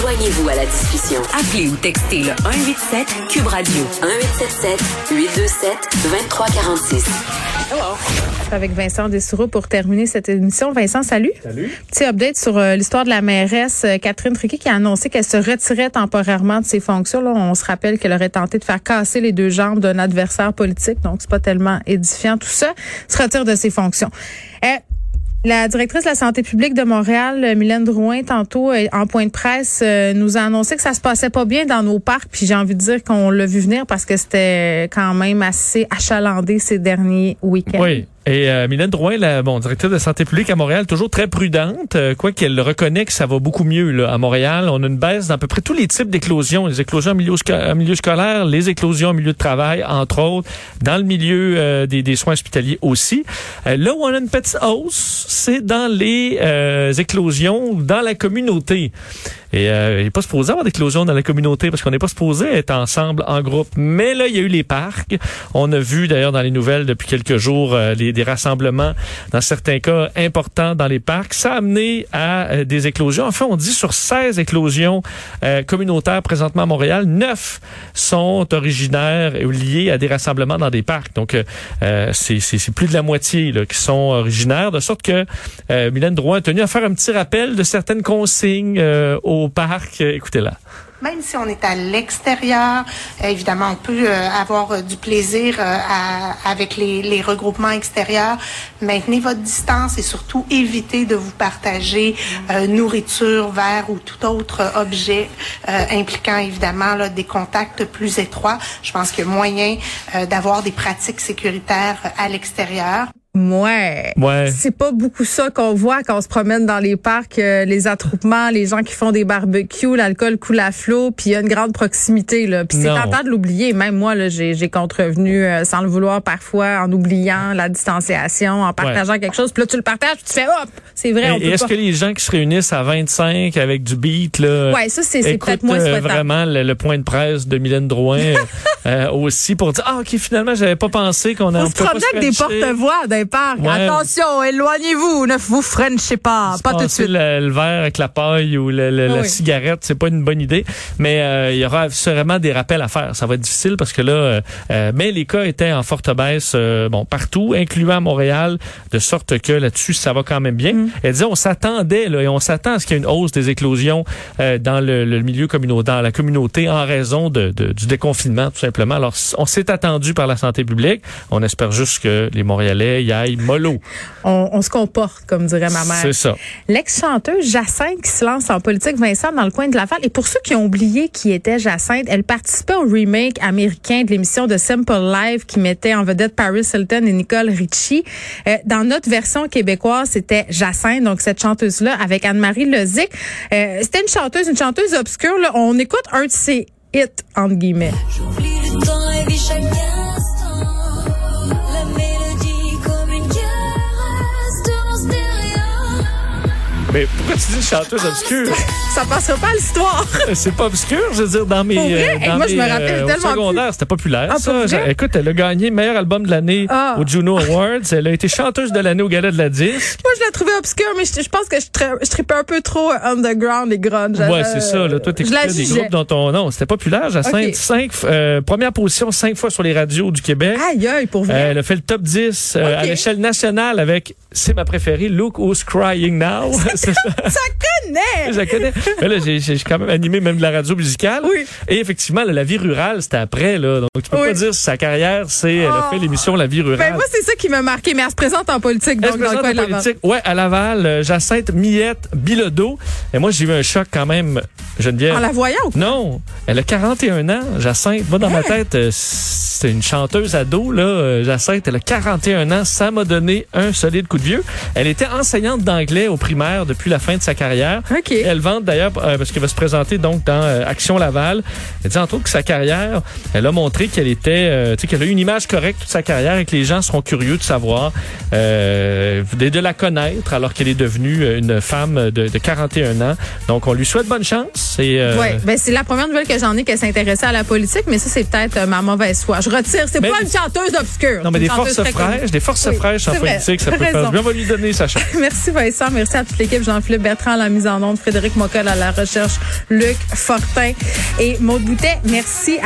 Joignez-vous à la discussion. Appelez ou textez le 187 Cube Radio 1877 827 2346. Avec Vincent Dessoureau pour terminer cette émission. Vincent, salut. Salut. Petit update sur euh, l'histoire de la mairesse euh, Catherine Triquet qui a annoncé qu'elle se retirait temporairement de ses fonctions. Là, on se rappelle qu'elle aurait tenté de faire casser les deux jambes d'un adversaire politique, donc c'est pas tellement édifiant tout ça. Se retire de ses fonctions. Euh, la directrice de la santé publique de Montréal, euh, Mylène Drouin, tantôt euh, en point de presse, euh, nous a annoncé que ça se passait pas bien dans nos parcs. Puis j'ai envie de dire qu'on l'a vu venir parce que c'était quand même assez achalandé ces derniers week-ends. Oui. Et euh, Mylène Drouin, la bon, directrice de santé publique à Montréal, toujours très prudente, euh, quoi qu'elle reconnaît que ça va beaucoup mieux là, à Montréal. On a une baisse dans à peu près tous les types d'éclosions, les éclosions en milieu, scolaire, les éclosions en milieu de travail, entre autres, dans le milieu euh, des, des, soins hospitaliers aussi. Euh, là où on a une petite hausse, c'est dans les euh, éclosions dans la communauté. Et euh, il n'est pas supposé avoir d'éclosion dans la communauté parce qu'on n'est pas supposé être ensemble en groupe. Mais là, il y a eu les parcs. On a vu d'ailleurs dans les nouvelles depuis quelques jours euh, les, des rassemblements, dans certains cas importants dans les parcs. Ça a amené à euh, des éclosions. Enfin, on dit sur 16 éclosions euh, communautaires présentement à Montréal, 9 sont originaires et liés à des rassemblements dans des parcs. Donc, euh, c'est plus de la moitié là, qui sont originaires, de sorte que euh, Mylène Drouin a tenu à faire un petit rappel de certaines consignes euh, parc. Écoutez-la. Même si on est à l'extérieur, euh, évidemment, on peut euh, avoir euh, du plaisir euh, à- avec les, les regroupements extérieurs. Maintenez votre distance et surtout évitez de vous partager euh, nourriture, verre ou tout autre objet euh, impliquant évidemment là, des contacts plus étroits. Je pense qu'il y a moyen euh, d'avoir des pratiques sécuritaires euh, à l'extérieur. Ouais. Ouais. C'est pas beaucoup ça qu'on voit quand on se promène dans les parcs, euh, les attroupements, les gens qui font des barbecues, l'alcool coule à flot, puis il y a une grande proximité là. Puis c'est tentant de l'oublier. Même moi là, j'ai j'ai contrevenu euh, sans le vouloir parfois en oubliant la distanciation, en partageant quelque chose. Puis là tu le partages, puis tu fais hop, c'est vrai. on Et peut est-ce pas- que les gens qui se réunissent à 25 avec du beat, là, Ouais, ça c'est peut-être moins euh, souhaitable. vraiment le, le point de presse de Mylène Drouin euh, aussi pour dire ah ok finalement j'avais pas pensé qu'on a On se promenait avec des porte-voix d'un parc. Ouais. Attention, éloignez-vous, ne vous frenchez pas, pas tout de suite. Le, le verre avec la paille ou le- le- Ah la cigarette, c'est pas une bonne idée. Mais euh, il y aura sûrement des rappels à faire. Ça va être difficile parce que là, euh, euh, mais les cas étaient en forte baisse, euh, bon partout, incluant Montréal, de sorte que là-dessus ça va quand même bien. Mm. Elle disait on s'attendait là et on s'attend à ce qu'il y ait une hausse des éclosions dans le, le milieu communautaire, dans la communauté en raison de, de- du déconfinement tout simplement. Alors on s'est attendu par la santé publique. On espère juste que les Montréalais y aillent mollo. On, on se comporte, comme dirait ma mère. C'est ça. L'ex-chanteuse Jacinthe qui se lance en politique, Vincent, dans le coin de Laval. Et pour ceux qui ont oublié qui était Jacinthe, elle participait au remake américain de l'émission de Simple Life qui mettait en vedette Paris Hilton et Nicole Richie. Euh, dans notre version québécoise, c'était Jacinthe, donc cette chanteuse-là, avec Anne-Marie Lozic. Euh, c'était une chanteuse, une chanteuse obscure. Là. On écoute un de ses hits, entre guillemets. J'oublie le temps et vis chaque Mais pourquoi tu dis chanteuse obscure? Ça passera pas à l'histoire. C'est pas obscur, je veux dire, dans mes. Pour vrai? euh, Hey, dans moi, je mes, me rappelle euh, au secondaire, c'était populaire, Ah, ça. vrai? Écoute, elle a gagné meilleur album de l'année Ah. au Juno Awards. Elle a été chanteuse de l'année au Gala de la Disque. Moi, je la trouvais obscure, mais je, je pense que je, je tripais un peu trop underground et grunge. Ouais, Euh, c'est ça. Là, toi, je t'écoutais des groupes dont ton nom. C'était populaire, Jacinthe. Cinq, euh, première position cinq fois sur les radios du Québec. Aïe, aïe, pour vrai. Euh, elle a fait le top 10 euh, à l'échelle nationale avec, c'est ma préférée, Look Who's Crying Now. Ça. connaît! Je connais. Mais là, j'ai j'ai quand même animé même de la radio musicale. Oui. Et effectivement, là, la vie rurale, c'était après. Là. Donc, tu peux Oui. pas dire sa carrière, c'est elle a Oh. fait l'émission La vie rurale. Ben, moi, c'est ça qui m'a marqué, mais elle se présente en politique, Elle donc dans le en politique. Ouais, à Laval, euh, Jacinthe Millette Bilodeau. Et moi, j'ai eu un choc quand même, Geneviève. En la voyant ou quoi? Non, elle a 41 ans, Jacinthe. Moi, dans ma tête, euh, c'est une chanteuse ado, là, euh, Jacinthe. Elle a 41 ans. Ça m'a donné un solide coup de vieux. Elle était enseignante d'anglais au primaire depuis la fin de sa carrière. OK. Elle vante d'ailleurs, euh, parce qu'elle va se présenter donc dans euh, Action Laval. Elle dit entre autres que sa carrière, elle a montré qu'elle était, euh, tu sais, qu'elle a une image correcte toute sa carrière et que les gens seront curieux de savoir, euh, de, la connaître alors qu'elle est devenue euh, une femme de, de 41 ans. Donc, on lui souhaite bonne chance. Et, euh, Ouais, ben c'est la première nouvelle que j'en ai qu'elle s'intéressait à la politique, mais ça c'est peut-être ma mauvaise foi. Je retire. C'est pas une chanteuse obscure. Non, mais des forces fraîches, des forces fraîches en politique, ça peut faire bien. On va lui donner sa chance. Merci Vincent, merci à toute l'équipe, Jean-Philippe Bertrand à la mise en onde, Frédéric Mockel à la recherche, Luc Fortin et Maude Boutet. Merci à